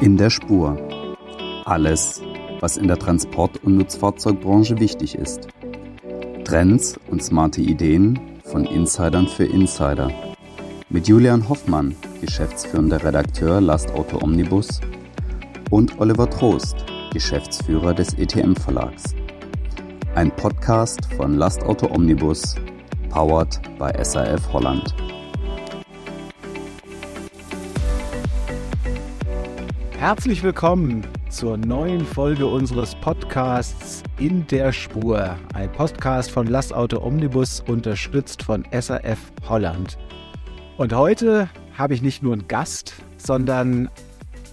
In der Spur. Alles, was in der Transport- und Nutzfahrzeugbranche wichtig ist. Trends und smarte Ideen von Insidern für Insider. Mit Julian Hoffmann, geschäftsführender Redakteur Lastauto Omnibus, und Oliver Trost, Geschäftsführer des ETM Verlags. Ein Podcast von Lastauto Omnibus, powered by SAF Holland. Herzlich willkommen zur neuen Folge unseres Podcasts In der Spur. Ein Podcast von Lastauto Omnibus, unterstützt von SAF Holland. Und heute habe ich nicht nur einen Gast, sondern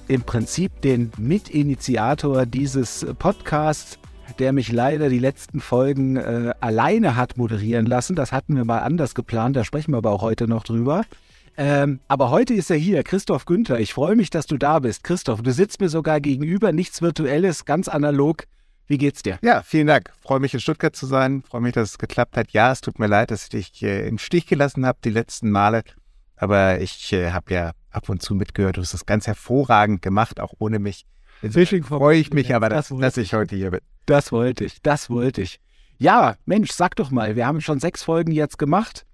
im Prinzip den Mitinitiator dieses Podcasts, der mich leider die letzten Folgen äh, alleine hat moderieren lassen. Das hatten wir mal anders geplant, da sprechen wir aber auch heute noch drüber. Ähm, aber heute ist er hier, Christoph Günther. Ich freue mich, dass du da bist. Christoph, du sitzt mir sogar gegenüber, nichts Virtuelles, ganz analog. Wie geht's dir? Ja, vielen Dank. Freue mich in Stuttgart zu sein. Freue mich, dass es geklappt hat. Ja, es tut mir leid, dass ich dich äh, im Stich gelassen habe die letzten Male. Aber ich äh, habe ja ab und zu mitgehört. Du hast das ganz hervorragend gemacht, auch ohne mich. Deswegen freue ich mich aber, dass, dass ich heute hier bin. Das wollte ich, das wollte ich. Ja, Mensch, sag doch mal, wir haben schon sechs Folgen jetzt gemacht.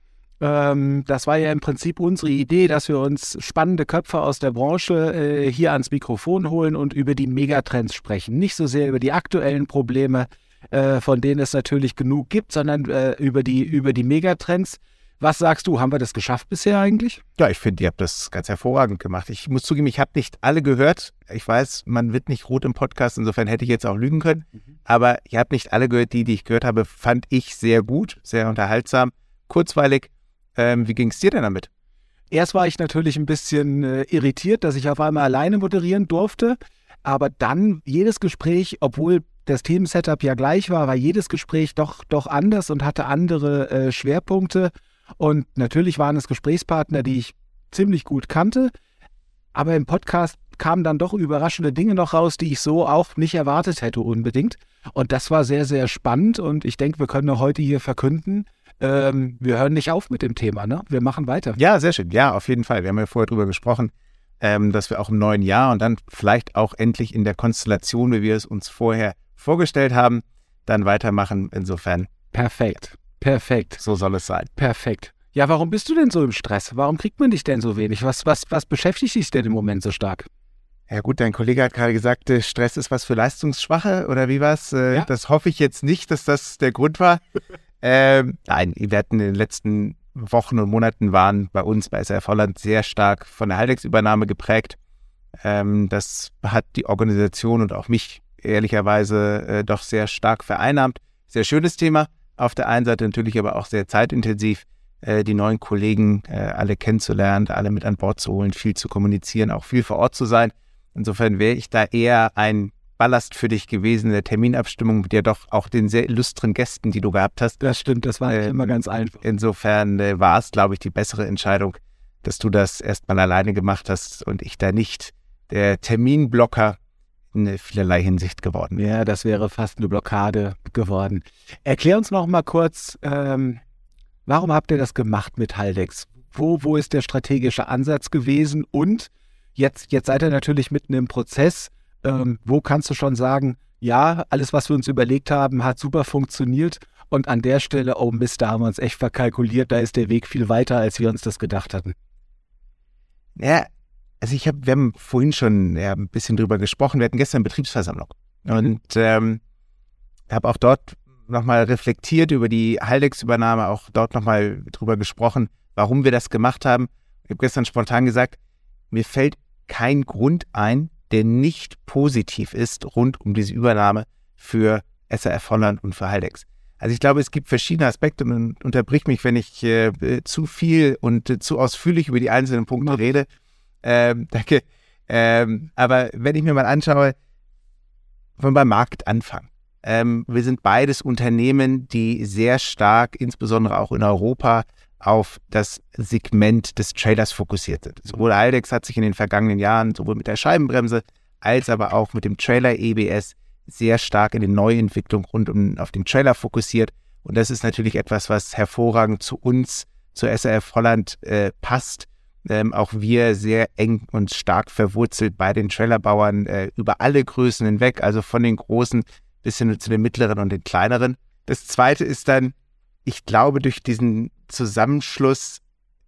Ähm, das war ja im Prinzip unsere Idee, dass wir uns spannende Köpfe aus der Branche äh, hier ans Mikrofon holen und über die Megatrends sprechen. Nicht so sehr über die aktuellen Probleme, äh, von denen es natürlich genug gibt, sondern äh, über, die, über die Megatrends. Was sagst du, haben wir das geschafft bisher eigentlich? Ja, ich finde, ihr habt das ganz hervorragend gemacht. Ich muss zugeben, ich habe nicht alle gehört. Ich weiß, man wird nicht rot im Podcast, insofern hätte ich jetzt auch lügen können. Mhm. Aber ihr habt nicht alle gehört. Die, die ich gehört habe, fand ich sehr gut, sehr unterhaltsam, kurzweilig ähm, wie ging es dir denn damit? Erst war ich natürlich ein bisschen äh, irritiert, dass ich auf einmal alleine moderieren durfte. Aber dann jedes Gespräch, obwohl das Themensetup ja gleich war, war jedes Gespräch doch, doch anders und hatte andere äh, Schwerpunkte. Und natürlich waren es Gesprächspartner, die ich ziemlich gut kannte. Aber im Podcast kamen dann doch überraschende Dinge noch raus, die ich so auch nicht erwartet hätte unbedingt. Und das war sehr, sehr spannend. Und ich denke, wir können auch heute hier verkünden, ähm, wir hören nicht auf mit dem Thema, ne? Wir machen weiter. Ja, sehr schön. Ja, auf jeden Fall. Wir haben ja vorher drüber gesprochen, ähm, dass wir auch im neuen Jahr und dann vielleicht auch endlich in der Konstellation, wie wir es uns vorher vorgestellt haben, dann weitermachen. Insofern. Perfekt. Perfekt. So soll es sein. Perfekt. Ja, warum bist du denn so im Stress? Warum kriegt man dich denn so wenig? Was, was, was beschäftigt dich denn im Moment so stark? Ja gut, dein Kollege hat gerade gesagt, äh, Stress ist was für Leistungsschwache oder wie war's? Äh, ja. Das hoffe ich jetzt nicht, dass das der Grund war. Ähm, nein, wir hatten in den letzten Wochen und Monaten waren bei uns bei SRF Holland sehr stark von der Haldex-Übernahme geprägt. Ähm, das hat die Organisation und auch mich ehrlicherweise äh, doch sehr stark vereinnahmt. Sehr schönes Thema. Auf der einen Seite natürlich aber auch sehr zeitintensiv, äh, die neuen Kollegen äh, alle kennenzulernen, alle mit an Bord zu holen, viel zu kommunizieren, auch viel vor Ort zu sein. Insofern wäre ich da eher ein Ballast für dich gewesen in der Terminabstimmung mit dir doch auch den sehr illustren Gästen, die du gehabt hast. Das stimmt, das war äh, immer ganz einfach. Insofern äh, war es, glaube ich, die bessere Entscheidung, dass du das erstmal alleine gemacht hast und ich da nicht der Terminblocker in vielerlei Hinsicht geworden bin. Ja, das wäre fast eine Blockade geworden. Erklär uns noch mal kurz, ähm, warum habt ihr das gemacht mit Haldex? Wo, wo ist der strategische Ansatz gewesen? Und jetzt, jetzt seid ihr natürlich mitten im Prozess ähm, wo kannst du schon sagen, ja, alles, was wir uns überlegt haben, hat super funktioniert. Und an der Stelle, oh Mist, da haben wir uns echt verkalkuliert, da ist der Weg viel weiter, als wir uns das gedacht hatten. Ja, also ich habe, wir haben vorhin schon ja, ein bisschen drüber gesprochen. Wir hatten gestern Betriebsversammlung und ähm, habe auch dort nochmal reflektiert über die Haldex-Übernahme, auch dort nochmal drüber gesprochen, warum wir das gemacht haben. Ich habe gestern spontan gesagt, mir fällt kein Grund ein, der nicht positiv ist rund um diese Übernahme für SRF Holland und für Haldex. Also ich glaube, es gibt verschiedene Aspekte und unterbrich mich, wenn ich äh, zu viel und äh, zu ausführlich über die einzelnen Punkte rede. Ähm, danke. Ähm, aber wenn ich mir mal anschaue, wollen wir beim Markt anfangen. Ähm, wir sind beides Unternehmen, die sehr stark, insbesondere auch in Europa, auf das Segment des Trailers fokussiert sind. Sowohl Aldex hat sich in den vergangenen Jahren sowohl mit der Scheibenbremse als aber auch mit dem Trailer EBS sehr stark in die Neuentwicklung rund um auf den Trailer fokussiert. Und das ist natürlich etwas, was hervorragend zu uns, zur SRF Holland äh, passt. Ähm, auch wir sehr eng und stark verwurzelt bei den Trailerbauern äh, über alle Größen hinweg, also von den großen bis hin zu den mittleren und den kleineren. Das zweite ist dann, ich glaube, durch diesen Zusammenschluss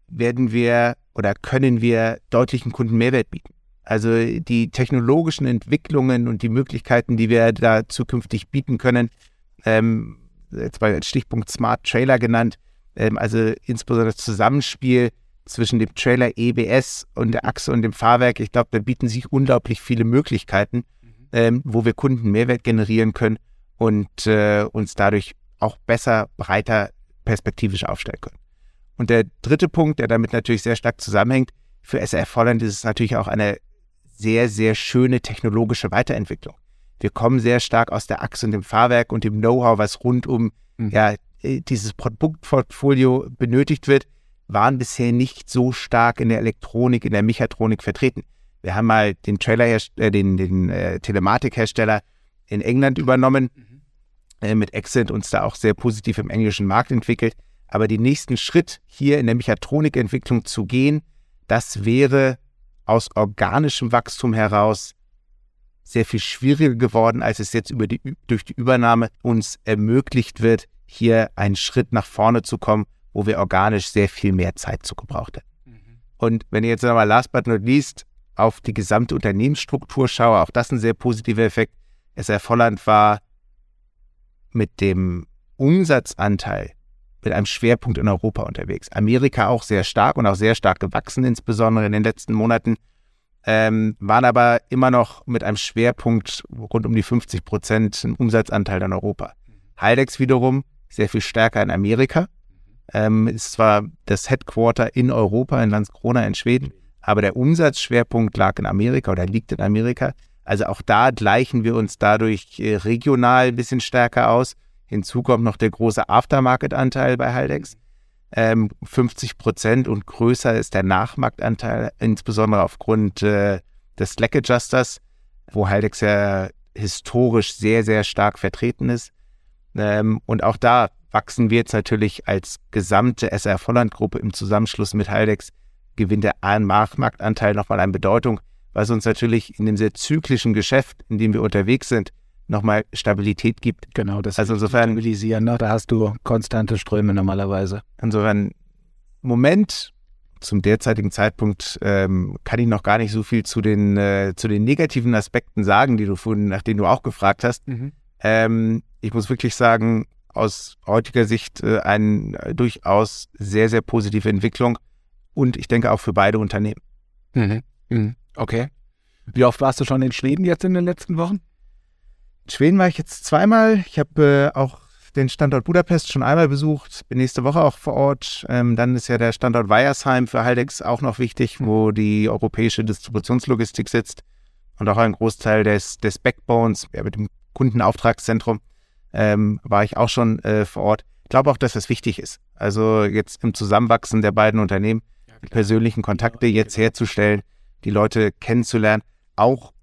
werden wir oder können wir deutlichen Kunden Mehrwert bieten. Also die technologischen Entwicklungen und die Möglichkeiten, die wir da zukünftig bieten können, ähm, jetzt mal als Stichpunkt Smart Trailer genannt, ähm, also insbesondere das Zusammenspiel zwischen dem Trailer EBS und der Achse und dem Fahrwerk. Ich glaube, da bieten sich unglaublich viele Möglichkeiten, mhm. ähm, wo wir Kunden Mehrwert generieren können und äh, uns dadurch auch besser, breiter perspektivisch aufstellen können. Und der dritte Punkt, der damit natürlich sehr stark zusammenhängt, für SRF Holland ist es natürlich auch eine sehr, sehr schöne technologische Weiterentwicklung. Wir kommen sehr stark aus der Achse und dem Fahrwerk und dem Know-how, was rund um mhm. ja, äh, dieses Produktportfolio benötigt wird, waren bisher nicht so stark in der Elektronik, in der Mechatronik vertreten. Wir haben mal den Trailer, äh, den, den äh, Telematikhersteller in England übernommen, mhm. Mit Accent uns da auch sehr positiv im englischen Markt entwickelt. Aber den nächsten Schritt hier in der Mechatronikentwicklung zu gehen, das wäre aus organischem Wachstum heraus sehr viel schwieriger geworden, als es jetzt die, durch die Übernahme uns ermöglicht wird, hier einen Schritt nach vorne zu kommen, wo wir organisch sehr viel mehr Zeit zu gebraucht hätten. Mhm. Und wenn ich jetzt nochmal last but not least auf die gesamte Unternehmensstruktur schaue, auch das ein sehr positiver Effekt. SR Volland war mit dem Umsatzanteil mit einem Schwerpunkt in Europa unterwegs. Amerika auch sehr stark und auch sehr stark gewachsen, insbesondere in den letzten Monaten, ähm, waren aber immer noch mit einem Schwerpunkt rund um die 50 Prozent Umsatzanteil in Europa. Haldex wiederum sehr viel stärker in Amerika. Ähm, ist zwar das Headquarter in Europa, in Landskrona in Schweden, aber der Umsatzschwerpunkt lag in Amerika oder liegt in Amerika. Also auch da gleichen wir uns dadurch äh, regional ein bisschen stärker aus Hinzu kommt noch der große Aftermarket-Anteil bei Haldex. Ähm, 50 Prozent und größer ist der Nachmarktanteil, insbesondere aufgrund äh, des Slack Adjusters, wo Haldex ja historisch sehr, sehr stark vertreten ist. Ähm, und auch da wachsen wir jetzt natürlich als gesamte SR Volland-Gruppe im Zusammenschluss mit Haldex, gewinnt der Nachmarktanteil nochmal an Bedeutung, was uns natürlich in dem sehr zyklischen Geschäft, in dem wir unterwegs sind, nochmal Stabilität gibt. Genau, das also insofern stabilisieren. Ne? Da hast du konstante Ströme normalerweise. Insofern, Moment, zum derzeitigen Zeitpunkt ähm, kann ich noch gar nicht so viel zu den, äh, zu den negativen Aspekten sagen, die du vorhin, nach denen du auch gefragt hast. Mhm. Ähm, ich muss wirklich sagen, aus heutiger Sicht äh, eine äh, durchaus sehr, sehr positive Entwicklung und ich denke auch für beide Unternehmen. Mhm. Mhm. Okay. Wie oft warst du schon in Schweden jetzt in den letzten Wochen? Schweden war ich jetzt zweimal. Ich habe äh, auch den Standort Budapest schon einmal besucht, bin nächste Woche auch vor Ort. Ähm, dann ist ja der Standort Weiersheim für Haldex auch noch wichtig, wo die europäische Distributionslogistik sitzt und auch ein Großteil des, des Backbones ja, mit dem Kundenauftragszentrum ähm, war ich auch schon äh, vor Ort. Ich glaube auch, dass das wichtig ist. Also jetzt im Zusammenwachsen der beiden Unternehmen, ja, die persönlichen Kontakte jetzt herzustellen, die Leute kennenzulernen, auch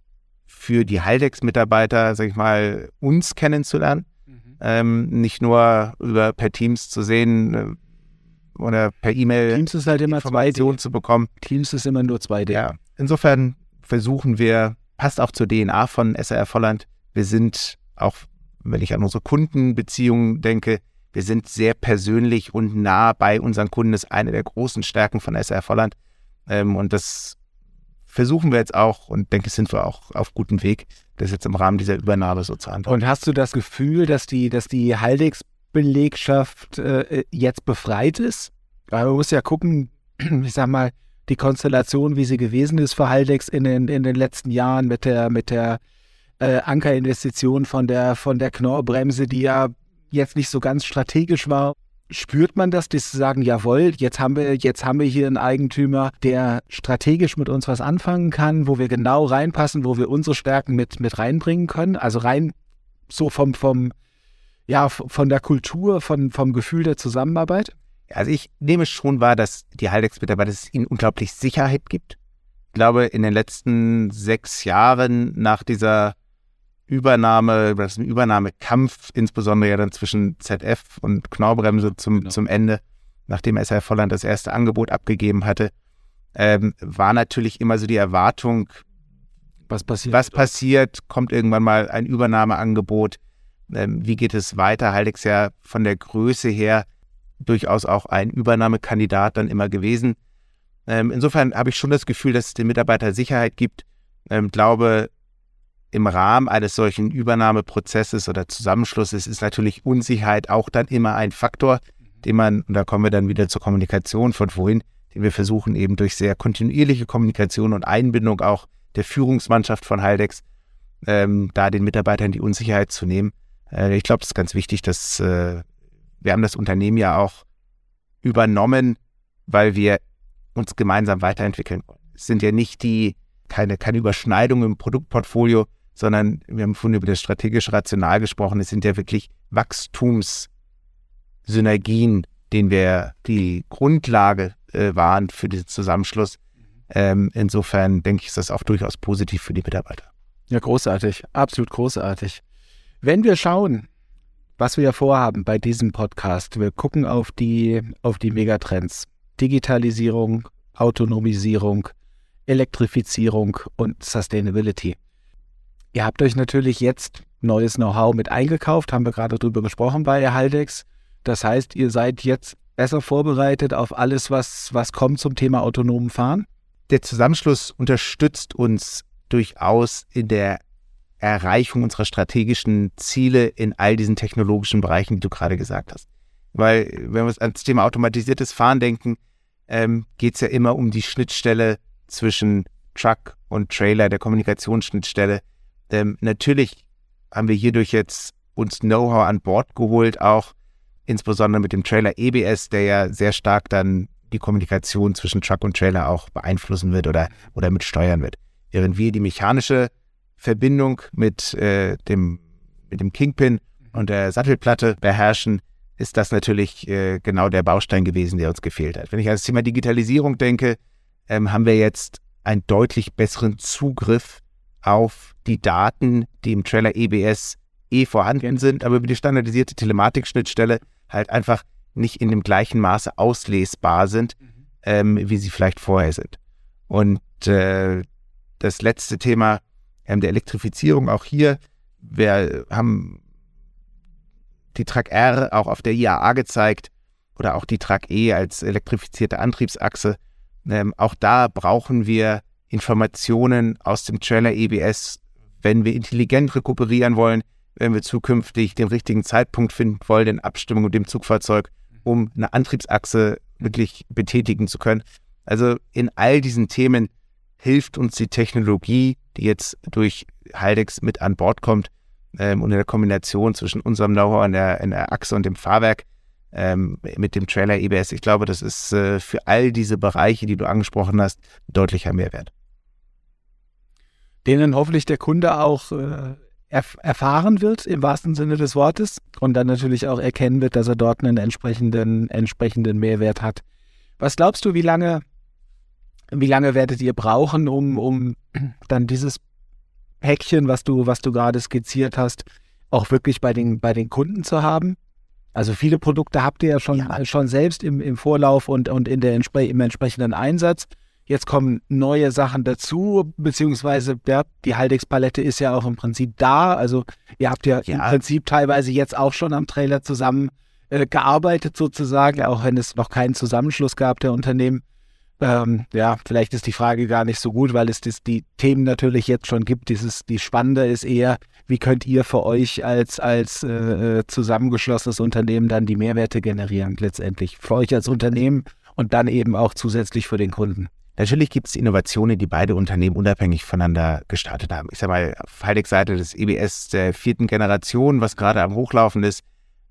für die Haldex-Mitarbeiter, sag ich mal, uns kennenzulernen. Mhm. Ähm, nicht nur über per Teams zu sehen äh, oder per E-Mail Teams ist halt immer Informationen zu bekommen. Teams ist immer nur 2D. Ja, insofern versuchen wir, passt auch zur DNA von SRR Volland, wir sind auch, wenn ich an unsere Kundenbeziehungen denke, wir sind sehr persönlich und nah bei unseren Kunden. Das ist eine der großen Stärken von SRR Volland. Ähm, und das versuchen wir jetzt auch und denke, sind wir auch auf gutem Weg, das jetzt im Rahmen dieser Übernahme so zu handhaben. Und hast du das Gefühl, dass die, dass die Haldex-Belegschaft äh, jetzt befreit ist? Weil man muss ja gucken, ich sag mal, die Konstellation, wie sie gewesen ist für Haldex in den, in den letzten Jahren mit der, mit der äh, Ankerinvestition von der, von der Knorrbremse, die ja jetzt nicht so ganz strategisch war Spürt man das, dass sie sagen, jawohl, jetzt haben wir, jetzt haben wir hier einen Eigentümer, der strategisch mit uns was anfangen kann, wo wir genau reinpassen, wo wir unsere Stärken mit, mit reinbringen können? Also rein so vom, vom, ja, von der Kultur, von, vom Gefühl der Zusammenarbeit? Also ich nehme schon wahr, dass die Haldex-Mitarbeiter es ihnen unglaublich Sicherheit gibt. Ich glaube, in den letzten sechs Jahren nach dieser Übernahme, das Übernahmekampf, insbesondere ja dann zwischen ZF und Knorrbremse zum, genau. zum Ende, nachdem SR Volland das erste Angebot abgegeben hatte, ähm, war natürlich immer so die Erwartung, was passiert? Was passiert? Kommt irgendwann mal ein Übernahmeangebot? Ähm, wie geht es weiter? Haldex ja von der Größe her durchaus auch ein Übernahmekandidat dann immer gewesen. Ähm, insofern habe ich schon das Gefühl, dass es den Mitarbeiter Sicherheit gibt. Ähm, glaube, im Rahmen eines solchen Übernahmeprozesses oder Zusammenschlusses ist natürlich Unsicherheit auch dann immer ein Faktor, den man, und da kommen wir dann wieder zur Kommunikation von vorhin, den wir versuchen eben durch sehr kontinuierliche Kommunikation und Einbindung auch der Führungsmannschaft von Haldex, ähm, da den Mitarbeitern die Unsicherheit zu nehmen. Äh, ich glaube, das ist ganz wichtig, dass äh, wir haben das Unternehmen ja auch übernommen, weil wir uns gemeinsam weiterentwickeln wollen. Es sind ja nicht die, keine, keine Überschneidung im Produktportfolio, sondern wir haben vorhin über das strategische Rational gesprochen. Es sind ja wirklich Wachstumssynergien, denen wir die Grundlage äh, waren für diesen Zusammenschluss. Ähm, insofern denke ich, ist das auch durchaus positiv für die Mitarbeiter. Ja, großartig, absolut großartig. Wenn wir schauen, was wir vorhaben bei diesem Podcast, wir gucken auf die, auf die Megatrends. Digitalisierung, Autonomisierung, Elektrifizierung und Sustainability. Ihr habt euch natürlich jetzt neues Know-how mit eingekauft, haben wir gerade drüber gesprochen bei Haldex. Das heißt, ihr seid jetzt besser vorbereitet auf alles, was, was kommt zum Thema autonomen Fahren? Der Zusammenschluss unterstützt uns durchaus in der Erreichung unserer strategischen Ziele in all diesen technologischen Bereichen, die du gerade gesagt hast. Weil, wenn wir ans Thema automatisiertes Fahren denken, ähm, geht es ja immer um die Schnittstelle zwischen Truck und Trailer, der Kommunikationsschnittstelle. Ähm, natürlich haben wir hierdurch jetzt uns Know-how an Bord geholt, auch insbesondere mit dem Trailer EBS, der ja sehr stark dann die Kommunikation zwischen Truck und Trailer auch beeinflussen wird oder, oder mit steuern wird. Während wir die mechanische Verbindung mit, äh, dem, mit dem Kingpin und der Sattelplatte beherrschen, ist das natürlich äh, genau der Baustein gewesen, der uns gefehlt hat. Wenn ich an das Thema Digitalisierung denke, ähm, haben wir jetzt einen deutlich besseren Zugriff auf die Daten, die im Trailer EBS eh vorhanden sind, aber über die standardisierte Telematikschnittstelle halt einfach nicht in dem gleichen Maße auslesbar sind, mhm. ähm, wie sie vielleicht vorher sind. Und äh, das letzte Thema ähm, der Elektrifizierung, auch hier, wir haben die Track R auch auf der IAA gezeigt oder auch die Track E als elektrifizierte Antriebsachse. Ähm, auch da brauchen wir Informationen aus dem Trailer EBS, wenn wir intelligent rekuperieren wollen, wenn wir zukünftig den richtigen Zeitpunkt finden wollen in Abstimmung mit dem Zugfahrzeug, um eine Antriebsachse wirklich betätigen zu können. Also in all diesen Themen hilft uns die Technologie, die jetzt durch Haldex mit an Bord kommt ähm, und in der Kombination zwischen unserem Know-how in der, der Achse und dem Fahrwerk ähm, mit dem Trailer EBS. Ich glaube, das ist äh, für all diese Bereiche, die du angesprochen hast, deutlicher Mehrwert. Denen hoffentlich der Kunde auch äh, erf erfahren wird im wahrsten Sinne des Wortes und dann natürlich auch erkennen wird, dass er dort einen entsprechenden, entsprechenden Mehrwert hat. Was glaubst du, wie lange, wie lange werdet ihr brauchen, um, um dann dieses Päckchen, was du, was du gerade skizziert hast, auch wirklich bei den, bei den Kunden zu haben? Also viele Produkte habt ihr ja schon, ja. schon selbst im, im Vorlauf und, und in der, im entsprechenden Einsatz. Jetzt kommen neue Sachen dazu, beziehungsweise ja, die Haldex-Palette ist ja auch im Prinzip da. Also ihr habt ja, ja. im Prinzip teilweise jetzt auch schon am Trailer zusammen äh, gearbeitet sozusagen, auch wenn es noch keinen Zusammenschluss gab der Unternehmen. Ähm, ja, vielleicht ist die Frage gar nicht so gut, weil es das, die Themen natürlich jetzt schon gibt. Dieses, die Spannende ist eher, wie könnt ihr für euch als, als äh, zusammengeschlossenes Unternehmen dann die Mehrwerte generieren, letztendlich. Für euch als Unternehmen und dann eben auch zusätzlich für den Kunden. Natürlich gibt es Innovationen, die beide Unternehmen unabhängig voneinander gestartet haben. Ich sage mal, auf Heidex-Seite des EBS der vierten Generation, was gerade am Hochlaufen ist,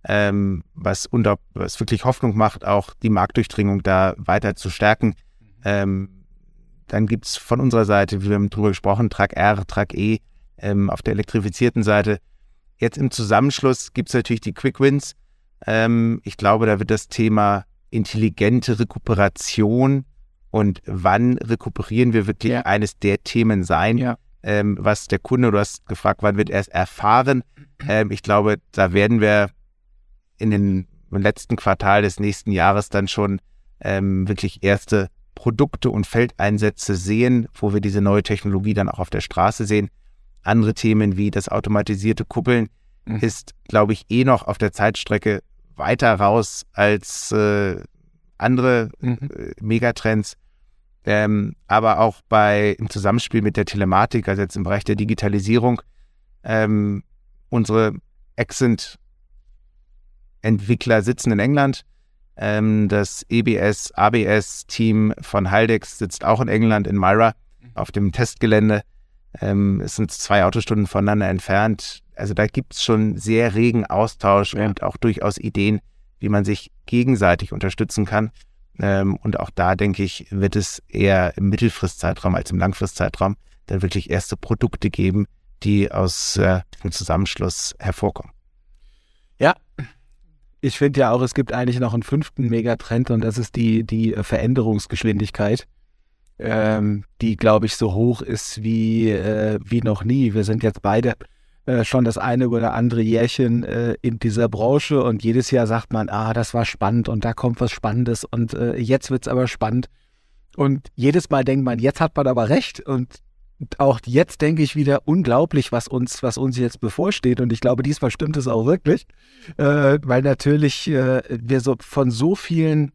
ähm, was, unter, was wirklich Hoffnung macht, auch die Marktdurchdringung da weiter zu stärken. Ähm, dann gibt es von unserer Seite, wie wir haben drüber gesprochen, Track R, Track E ähm, auf der elektrifizierten Seite. Jetzt im Zusammenschluss gibt es natürlich die Quick Wins. Ähm, ich glaube, da wird das Thema intelligente Rekuperation und wann rekuperieren wir wirklich ja. eines der Themen sein, ja. ähm, was der Kunde, du hast gefragt, wann wird er es erfahren. Ähm, ich glaube, da werden wir in den im letzten Quartal des nächsten Jahres dann schon ähm, wirklich erste Produkte und Feldeinsätze sehen, wo wir diese neue Technologie dann auch auf der Straße sehen. Andere Themen wie das automatisierte Kuppeln mhm. ist, glaube ich, eh noch auf der Zeitstrecke weiter raus als äh, andere mhm. äh, Megatrends. Ähm, aber auch bei im Zusammenspiel mit der Telematik, also jetzt im Bereich der Digitalisierung, ähm, unsere Exent-Entwickler sitzen in England. Ähm, das EBS, ABS-Team von Haldex sitzt auch in England, in Myra, mhm. auf dem Testgelände. Ähm, es sind zwei Autostunden voneinander entfernt. Also da gibt es schon sehr regen Austausch ja. und auch durchaus Ideen, wie man sich gegenseitig unterstützen kann. Ähm, und auch da, denke ich, wird es eher im Mittelfristzeitraum als im Langfristzeitraum dann wirklich erste Produkte geben, die aus äh, dem Zusammenschluss hervorkommen. Ja, ich finde ja auch, es gibt eigentlich noch einen fünften Megatrend und das ist die, die Veränderungsgeschwindigkeit ähm, die, glaube ich, so hoch ist wie, äh, wie noch nie. Wir sind jetzt beide äh, schon das eine oder andere Jährchen äh, in dieser Branche und jedes Jahr sagt man, ah, das war spannend und da kommt was Spannendes und äh, jetzt wird es aber spannend. Und jedes Mal denkt man, jetzt hat man aber recht und auch jetzt denke ich wieder unglaublich, was uns, was uns jetzt bevorsteht. Und ich glaube, diesmal stimmt es auch wirklich, äh, weil natürlich äh, wir so von so vielen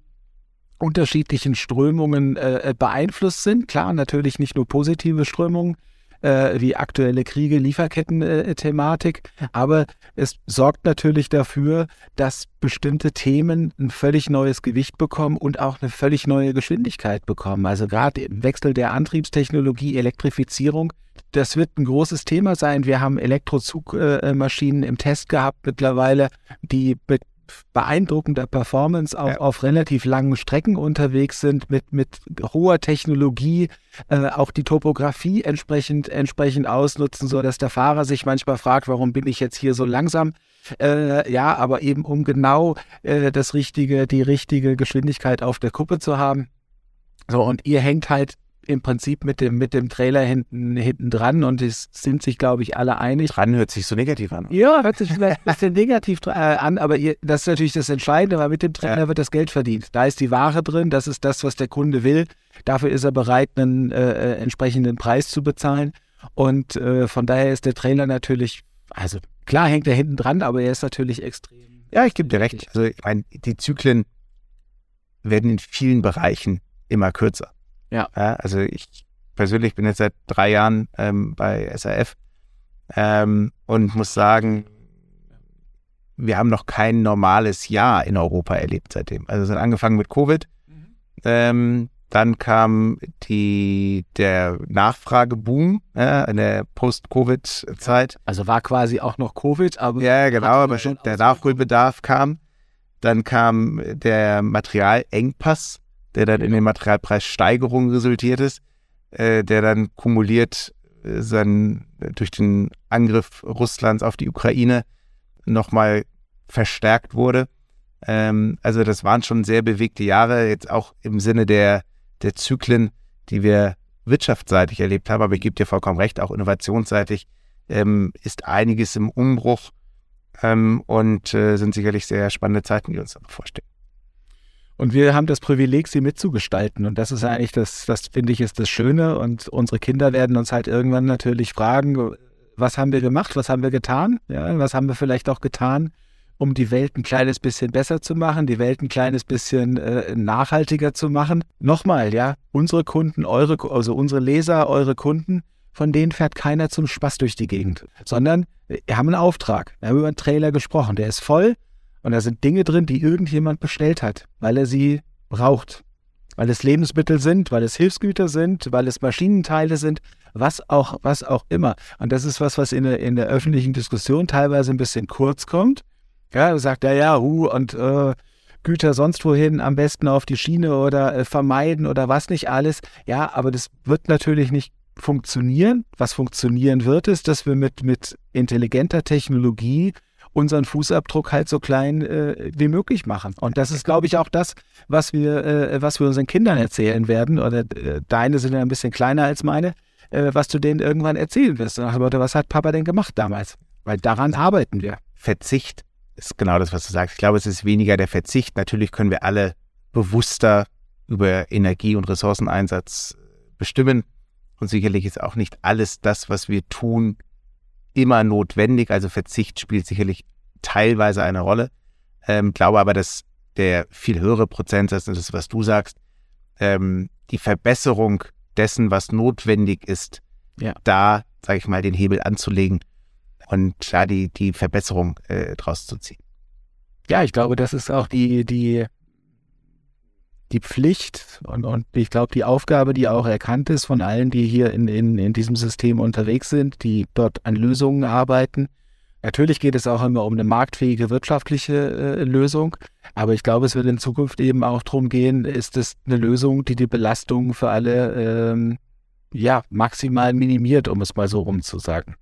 unterschiedlichen Strömungen äh, beeinflusst sind. Klar, natürlich nicht nur positive Strömungen äh, wie aktuelle Kriege, Lieferketten-Thematik, äh, aber es sorgt natürlich dafür, dass bestimmte Themen ein völlig neues Gewicht bekommen und auch eine völlig neue Geschwindigkeit bekommen. Also gerade im Wechsel der Antriebstechnologie, Elektrifizierung, das wird ein großes Thema sein. Wir haben Elektrozugmaschinen im Test gehabt mittlerweile, die mit beeindruckender Performance auch ja. auf relativ langen Strecken unterwegs sind, mit, mit hoher Technologie, äh, auch die Topografie entsprechend, entsprechend ausnutzen, so dass der Fahrer sich manchmal fragt, warum bin ich jetzt hier so langsam? Äh, ja, aber eben um genau äh, das richtige, die richtige Geschwindigkeit auf der Kuppe zu haben. So, und ihr hängt halt im Prinzip mit dem, mit dem Trailer hinten, hinten dran und es sind sich, glaube ich, alle einig. Dran hört sich so negativ an. Ja, hört sich vielleicht ein bisschen negativ äh, an, aber ihr, das ist natürlich das Entscheidende, weil mit dem Trailer ja. wird das Geld verdient. Da ist die Ware drin, das ist das, was der Kunde will. Dafür ist er bereit, einen äh, äh entsprechenden Preis zu bezahlen. Und äh, von daher ist der Trailer natürlich, also klar hängt er hinten dran, aber er ist natürlich extrem. Ja, ich gebe dir recht. Also ich meine, die Zyklen werden in vielen Bereichen immer kürzer. Ja. ja. Also ich persönlich bin jetzt seit drei Jahren ähm, bei SAF ähm, und muss sagen, wir haben noch kein normales Jahr in Europa erlebt seitdem. Also es hat angefangen mit Covid. Mhm. Ähm, dann kam die, der Nachfrageboom äh, in der Post-Covid-Zeit. Also war quasi auch noch Covid, aber. Ja, genau, aber der Nachholbedarf kam. Dann kam der Materialengpass der dann in den Materialpreissteigerungen resultiert ist, äh, der dann kumuliert äh, sein, durch den Angriff Russlands auf die Ukraine nochmal verstärkt wurde. Ähm, also das waren schon sehr bewegte Jahre, jetzt auch im Sinne der, der Zyklen, die wir wirtschaftsseitig erlebt haben. Aber ich gebe dir vollkommen recht, auch innovationsseitig ähm, ist einiges im Umbruch ähm, und äh, sind sicherlich sehr spannende Zeiten, die uns da bevorstehen. Und wir haben das Privileg, sie mitzugestalten. Und das ist eigentlich das, das finde ich, ist das Schöne. Und unsere Kinder werden uns halt irgendwann natürlich fragen, was haben wir gemacht, was haben wir getan, ja, was haben wir vielleicht auch getan, um die Welt ein kleines bisschen besser zu machen, die Welt ein kleines bisschen äh, nachhaltiger zu machen. Nochmal, ja, unsere Kunden, eure, also unsere Leser, eure Kunden, von denen fährt keiner zum Spaß durch die Gegend, sondern wir haben einen Auftrag. Wir haben über einen Trailer gesprochen, der ist voll und da sind Dinge drin, die irgendjemand bestellt hat, weil er sie braucht. Weil es Lebensmittel sind, weil es Hilfsgüter sind, weil es Maschinenteile sind, was auch, was auch immer. Und das ist was, was in der, in der öffentlichen Diskussion teilweise ein bisschen kurz kommt. Ja, sagt er, ja, hu, und äh, Güter sonst wohin, am besten auf die Schiene oder äh, vermeiden oder was nicht alles. Ja, aber das wird natürlich nicht funktionieren. Was funktionieren wird, ist, dass wir mit, mit intelligenter Technologie unseren Fußabdruck halt so klein äh, wie möglich machen. Und das ist, glaube ich, auch das, was wir, äh, was wir unseren Kindern erzählen werden. Oder äh, deine sind ja ein bisschen kleiner als meine, äh, was du denen irgendwann erzählen wirst. Nach dem Motto, was hat Papa denn gemacht damals? Weil daran arbeiten wir. Verzicht ist genau das, was du sagst. Ich glaube, es ist weniger der Verzicht. Natürlich können wir alle bewusster über Energie- und Ressourceneinsatz bestimmen. Und sicherlich ist auch nicht alles das, was wir tun, immer notwendig. Also Verzicht spielt sicherlich teilweise eine Rolle. Ähm, glaube aber, dass der viel höhere Prozentsatz, das ist, was du sagst, ähm, die Verbesserung dessen, was notwendig ist, ja. da, sage ich mal, den Hebel anzulegen und da die, die Verbesserung äh, draus zu ziehen. Ja, ich glaube, das ist auch die, die, die Pflicht und, und ich glaube, die Aufgabe, die auch erkannt ist von allen, die hier in, in, in diesem System unterwegs sind, die dort an Lösungen arbeiten. Natürlich geht es auch immer um eine marktfähige wirtschaftliche äh, Lösung, aber ich glaube, es wird in Zukunft eben auch darum gehen, ist es eine Lösung, die die Belastung für alle ähm, ja, maximal minimiert, um es mal so rum zu sagen.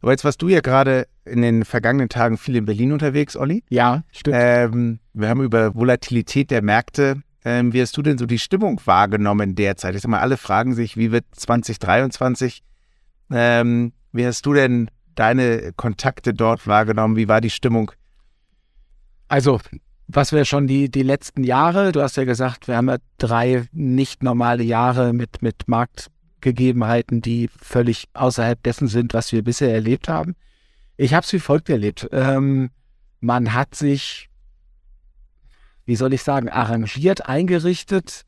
Aber jetzt warst du ja gerade in den vergangenen Tagen viel in Berlin unterwegs, Olli. Ja, stimmt. Ähm, wir haben über Volatilität der Märkte. Ähm, wie hast du denn so die Stimmung wahrgenommen derzeit? Ich sag mal, alle fragen sich, wie wird 2023? Ähm, wie hast du denn deine Kontakte dort wahrgenommen? Wie war die Stimmung? Also, was wir schon die, die letzten Jahre, du hast ja gesagt, wir haben ja drei nicht normale Jahre mit, mit Marktgegebenheiten, die völlig außerhalb dessen sind, was wir bisher erlebt haben. Ich habe es wie folgt erlebt. Ähm, man hat sich, wie soll ich sagen, arrangiert, eingerichtet.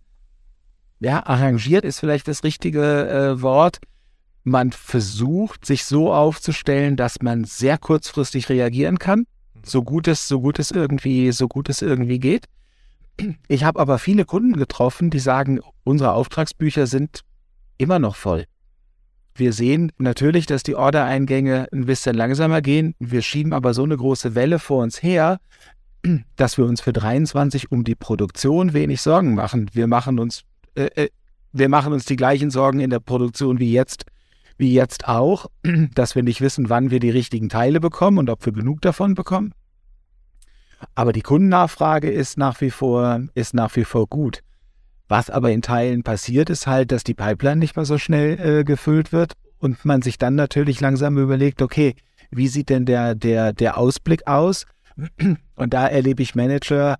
Ja, arrangiert ist vielleicht das richtige äh, Wort man versucht, sich so aufzustellen, dass man sehr kurzfristig reagieren kann, so gut es, so gut es irgendwie, so gut es irgendwie geht. Ich habe aber viele Kunden getroffen, die sagen, unsere Auftragsbücher sind immer noch voll. Wir sehen natürlich, dass die Ordereingänge ein bisschen langsamer gehen. Wir schieben aber so eine große Welle vor uns her, dass wir uns für 23 um die Produktion wenig Sorgen machen. Wir machen uns, äh, äh, wir machen uns die gleichen Sorgen in der Produktion wie jetzt wie jetzt auch, dass wir nicht wissen, wann wir die richtigen Teile bekommen und ob wir genug davon bekommen. Aber die Kundennachfrage ist nach wie vor, ist nach wie vor gut. Was aber in Teilen passiert, ist halt, dass die Pipeline nicht mehr so schnell äh, gefüllt wird und man sich dann natürlich langsam überlegt, okay, wie sieht denn der, der, der Ausblick aus? Und da erlebe ich Manager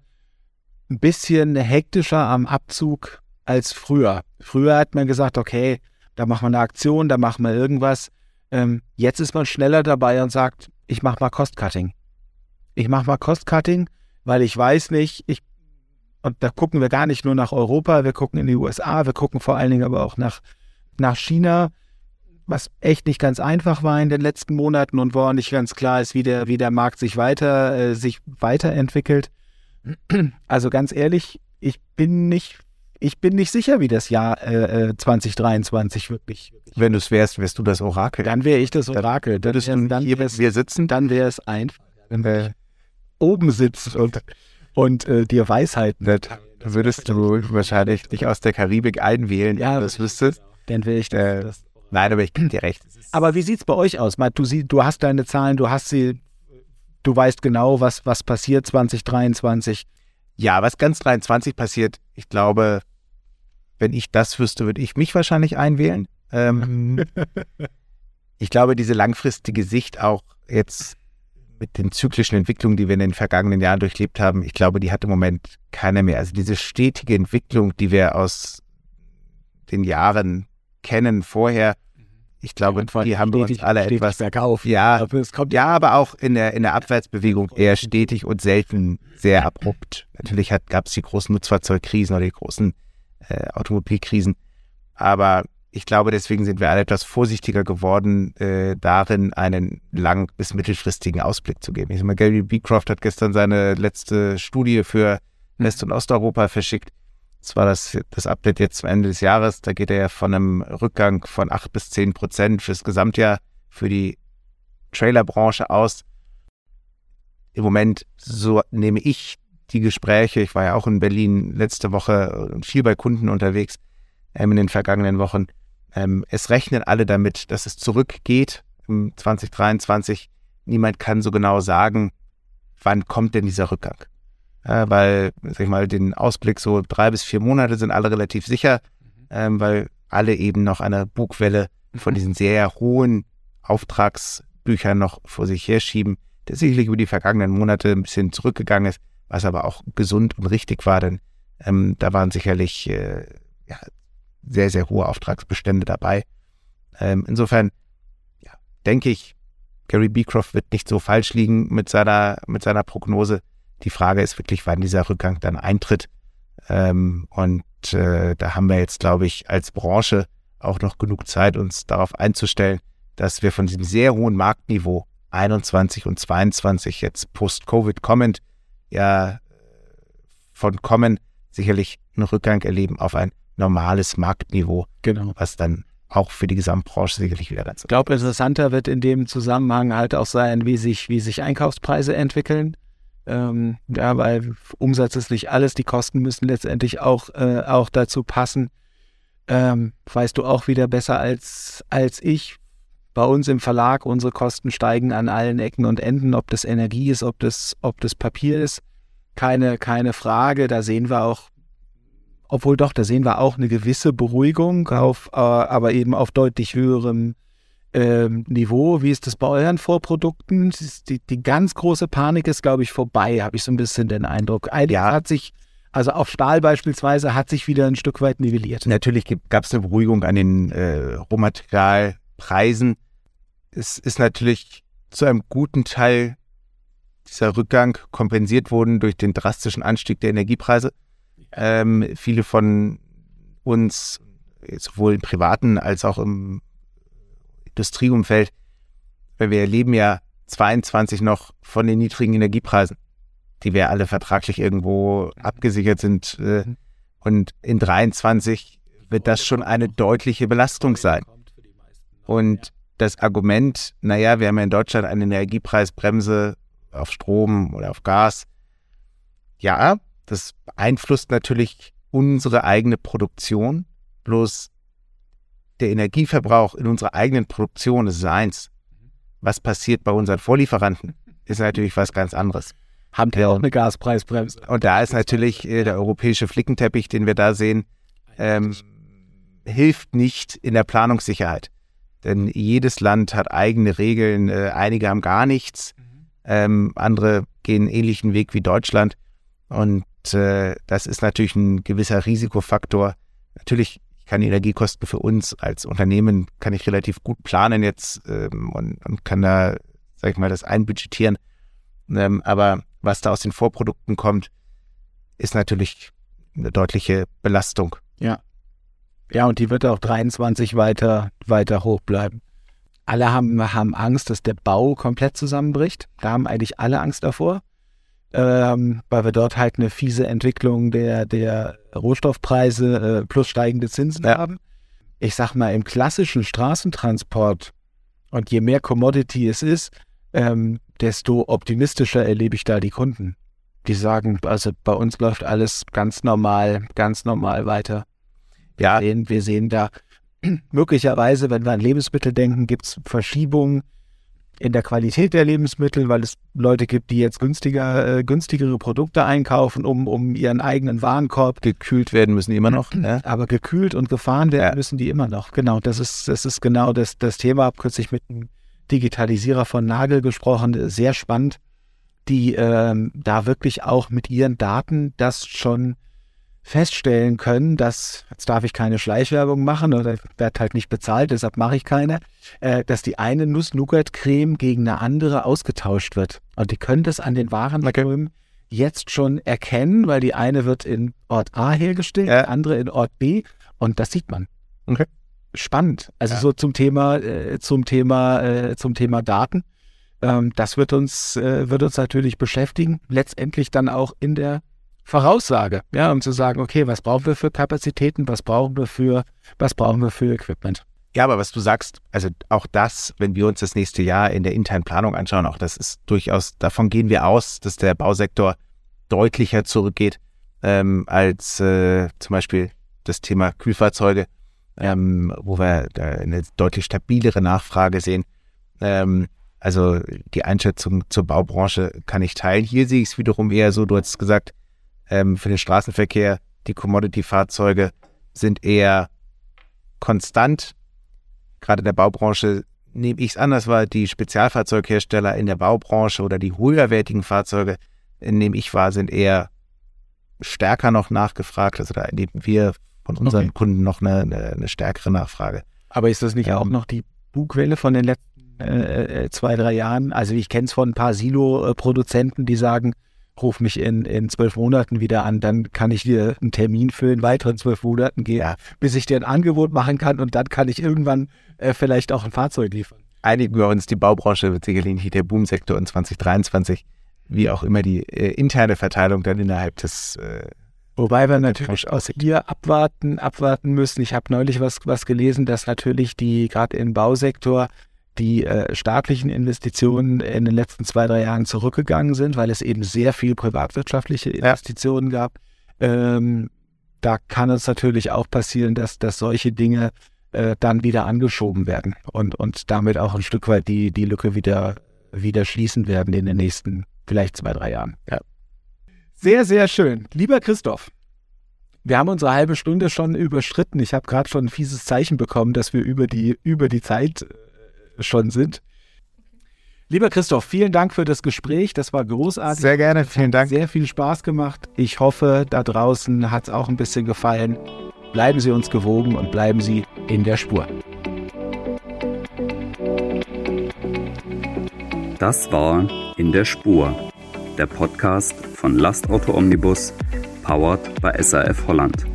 ein bisschen hektischer am Abzug als früher. Früher hat man gesagt, okay, da machen wir eine Aktion, da machen wir irgendwas. Ähm, jetzt ist man schneller dabei und sagt, ich mache mal Cost-Cutting. Ich mache mal Cost-Cutting, weil ich weiß nicht, ich, und da gucken wir gar nicht nur nach Europa, wir gucken in die USA, wir gucken vor allen Dingen aber auch nach, nach China, was echt nicht ganz einfach war in den letzten Monaten und wo auch nicht ganz klar ist, wie der, wie der Markt sich weiter, äh, sich weiterentwickelt. Also ganz ehrlich, ich bin nicht ich bin nicht sicher, wie das Jahr äh, 2023 wirklich. Wenn du es wärst, wärst du das Orakel. Dann wäre ich das Orakel. Dann, dann, dann hier, wir sitzen. Dann wäre es einfach. Wenn wir oben sitzen und, und äh, dir Weisheiten. Das würdest du wahrscheinlich dich aus der Karibik einwählen. Ja, das wüsstest. Dann wäre ich äh, das. Nein, aber ich gebe dir recht. Aber wie sieht es bei euch aus? Du, sie, du hast deine Zahlen, du hast sie, du weißt genau, was, was passiert 2023. Ja, was ganz 23 passiert, ich glaube, wenn ich das wüsste, würde ich mich wahrscheinlich einwählen. Ähm, ich glaube, diese langfristige Sicht auch jetzt mit den zyklischen Entwicklungen, die wir in den vergangenen Jahren durchlebt haben, ich glaube, die hat im Moment keiner mehr. Also diese stetige Entwicklung, die wir aus den Jahren kennen vorher, ich glaube, ja, die haben stetig, uns alle etwas bergauf. Ja, aber es kommt ja, aber auch in der in der Abwärtsbewegung eher stetig und selten sehr abrupt. Natürlich gab es die großen Nutzfahrzeugkrisen oder die großen äh, Automobilkrisen. Aber ich glaube, deswegen sind wir alle etwas vorsichtiger geworden, äh, darin einen lang- bis mittelfristigen Ausblick zu geben. Ich sag mal, Gary Beecroft hat gestern seine letzte Studie für West- und Osteuropa verschickt. Das war das, das Update jetzt zum Ende des Jahres. Da geht er ja von einem Rückgang von acht bis zehn Prozent fürs Gesamtjahr für die Trailerbranche aus. Im Moment, so nehme ich die Gespräche, ich war ja auch in Berlin letzte Woche viel bei Kunden unterwegs ähm, in den vergangenen Wochen. Ähm, es rechnen alle damit, dass es zurückgeht im 2023. Niemand kann so genau sagen, wann kommt denn dieser Rückgang. Äh, weil, sag ich mal, den Ausblick so drei bis vier Monate sind alle relativ sicher, mhm. ähm, weil alle eben noch eine Bugwelle von diesen sehr hohen Auftragsbüchern noch vor sich herschieben, der sicherlich über die vergangenen Monate ein bisschen zurückgegangen ist was aber auch gesund und richtig war, denn Ähm, da waren sicherlich äh, ja, sehr, sehr hohe Auftragsbestände dabei. Ähm, insofern ja, denke ich, Gary Beecroft wird nicht so falsch liegen mit seiner, mit seiner Prognose. Die Frage ist wirklich, wann dieser Rückgang dann eintritt. Ähm, und äh, da haben wir jetzt, glaube ich, als Branche auch noch genug Zeit, uns darauf einzustellen, dass wir von diesem sehr hohen Marktniveau 21 und 22 jetzt post-Covid kommend ja von kommen sicherlich einen Rückgang erleben auf ein normales Marktniveau, genau. was dann auch für die Gesamtbranche sicherlich wieder ganz. Ich glaube, interessanter wird in dem Zusammenhang halt auch sein, wie sich, wie sich Einkaufspreise entwickeln. Ähm, ja, weil Umsatz ist nicht alles, die Kosten müssen letztendlich auch, äh, auch dazu passen. Ähm, weißt du auch wieder besser als, als ich. Bei uns im Verlag, unsere Kosten steigen an allen Ecken und Enden, ob das Energie ist, ob das, ob das Papier ist. Keine, keine Frage. Da sehen wir auch obwohl doch, da sehen wir auch eine gewisse Beruhigung, auf, äh, aber eben auf deutlich höherem ähm, Niveau. Wie ist das bei euren Vorprodukten? Die, die ganz große Panik ist, glaube ich, vorbei, habe ich so ein bisschen den Eindruck. Eigentlich ja. hat sich, also auf Stahl beispielsweise, hat sich wieder ein Stück weit nivelliert. Natürlich gab es eine Beruhigung an den äh, Rohmaterialpreisen. Es ist natürlich zu einem guten Teil dieser Rückgang kompensiert worden durch den drastischen Anstieg der Energiepreise. Ähm, viele von uns, sowohl im privaten als auch im Industrieumfeld, weil wir erleben ja 22 noch von den niedrigen Energiepreisen, die wir alle vertraglich irgendwo abgesichert sind. Äh, und in 23 wird das schon eine deutliche Belastung sein. Und das Argument, naja, wir haben ja in Deutschland eine Energiepreisbremse auf Strom oder auf Gas. Ja, das beeinflusst natürlich unsere eigene Produktion. Bloß der Energieverbrauch in unserer eigenen Produktion ist eins. Was passiert bei unseren Vorlieferanten, ist natürlich was ganz anderes. Haben wir auch eine Gaspreisbremse. Und da ist natürlich äh, der europäische Flickenteppich, den wir da sehen, ähm, hilft nicht in der Planungssicherheit. Denn jedes Land hat eigene Regeln. Äh, einige haben gar nichts. Ähm, andere gehen einen ähnlichen Weg wie Deutschland. Und äh, das ist natürlich ein gewisser Risikofaktor. Natürlich die Energiekosten für uns als Unternehmen kann ich relativ gut planen jetzt ähm, und, und, kann da, sag ich mal, das einbudgetieren. Ähm, aber was da aus den Vorprodukten kommt, ist natürlich eine deutliche Belastung. Ja. Ja, und die wird auch 23 weiter, weiter hoch bleiben. Alle haben, haben Angst, dass der Bau komplett zusammenbricht. Da haben eigentlich alle Angst davor ähm, weil wir dort halt eine fiese Entwicklung der, der Rohstoffpreise äh, plus steigende Zinsen ja. haben. Ich sag mal, im klassischen Straßentransport und je mehr Commodity es ist, ähm, desto optimistischer erlebe ich da die Kunden. Die sagen, also bei uns läuft alles ganz normal, ganz normal weiter. Ja. Wir sehen, wir sehen da möglicherweise, wenn wir an Lebensmittel denken, gibt es Verschiebungen in der Qualität der Lebensmittel, weil es Leute gibt, die jetzt günstiger, äh, günstigere Produkte einkaufen, um, um ihren eigenen Warenkorb. Gekühlt werden müssen die immer noch. Ne? Aber gekühlt und gefahren werden ja. müssen die immer noch. Genau, das ist, das ist genau das, das Thema. Hab kürzlich mit einem Digitalisierer von Nagel gesprochen, sehr spannend, die ähm, da wirklich auch mit ihren Daten das schon feststellen können, dass, jetzt darf ich keine Schleichwerbung machen oder werde halt nicht bezahlt, deshalb mache ich keine, äh, dass die eine Nuss-Nougat-Creme gegen eine andere ausgetauscht wird. Und die können das an den Warenströmen okay. jetzt schon erkennen, weil die eine wird in Ort A hergestellt, ja. die andere in Ort B und das sieht man. Okay. Spannend. Also ja. so zum Thema, äh, zum Thema, äh, zum Thema Daten. Ähm, das wird uns, äh, wird uns natürlich beschäftigen. Letztendlich dann auch in der Voraussage, ja, um zu sagen, okay, was brauchen wir für Kapazitäten, was brauchen wir für, was brauchen wir für Equipment. Ja, aber was du sagst, also auch das, wenn wir uns das nächste Jahr in der internen Planung anschauen, auch das ist durchaus, davon gehen wir aus, dass der Bausektor deutlicher zurückgeht ähm, als äh, zum Beispiel das Thema Kühlfahrzeuge, ähm, wo wir da eine deutlich stabilere Nachfrage sehen. Ähm, also die Einschätzung zur Baubranche kann ich teilen. Hier sehe ich es wiederum eher so, du hast gesagt, ähm, für den Straßenverkehr. Die Commodity-Fahrzeuge sind eher konstant. Gerade in der Baubranche nehme ich es anders wahr. Die Spezialfahrzeughersteller in der Baubranche oder die höherwertigen Fahrzeuge, nehme ich wahr, sind eher stärker noch nachgefragt. Also da erleben wir von unseren Okay. Kunden noch eine, eine, eine stärkere Nachfrage. Aber ist das nicht Ähm, auch noch die Bugwelle von den letzten äh, äh, zwei, drei Jahren? Also ich kenne es von ein paar Silo-Produzenten, die sagen, ruf mich in, in zwölf Monaten wieder an, dann kann ich dir einen Termin für in weiteren zwölf Monaten gehen, Ja. bis ich dir ein Angebot machen kann und dann kann ich irgendwann äh, vielleicht auch ein Fahrzeug liefern. Einigen wir uns, die Baubranche wird sicherlich nicht der Boomsektor in 2023, wie auch immer die äh, interne Verteilung dann innerhalb des äh, Wobei wir natürlich auch aussehen. hier abwarten, abwarten müssen. Ich habe neulich was, was gelesen, dass natürlich die, gerade im Bausektor, die äh, staatlichen Investitionen in den letzten zwei, drei Jahren zurückgegangen sind, weil es eben sehr viel privatwirtschaftliche Investitionen gab. Ähm, da kann es natürlich auch passieren, dass, dass solche Dinge äh, dann wieder angeschoben werden und, und damit auch ein Stück weit die, die Lücke wieder, wieder schließen werden in den nächsten vielleicht zwei, drei Jahren. Ja. Sehr, sehr schön. Lieber Christoph, wir haben unsere halbe Stunde schon überschritten. Ich habe gerade schon ein fieses Zeichen bekommen, dass wir über die, über die Zeit äh, schon sind. Lieber Christoph, vielen Dank für das Gespräch. Das war großartig. Sehr gerne, vielen Dank. Sehr viel Spaß gemacht. Ich hoffe, da draußen hat es auch ein bisschen gefallen. Bleiben Sie uns gewogen und bleiben Sie in der Spur. Das war In der Spur, der Podcast von Lastauto Omnibus, powered by SAF Holland.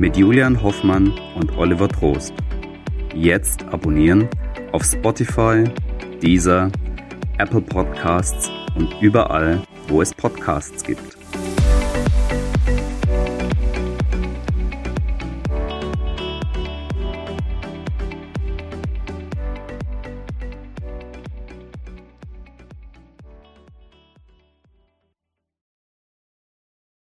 Mit Julian Hoffmann und Oliver Trost. Jetzt abonnieren auf Spotify, Deezer, Apple Podcasts und überall, wo es Podcasts gibt.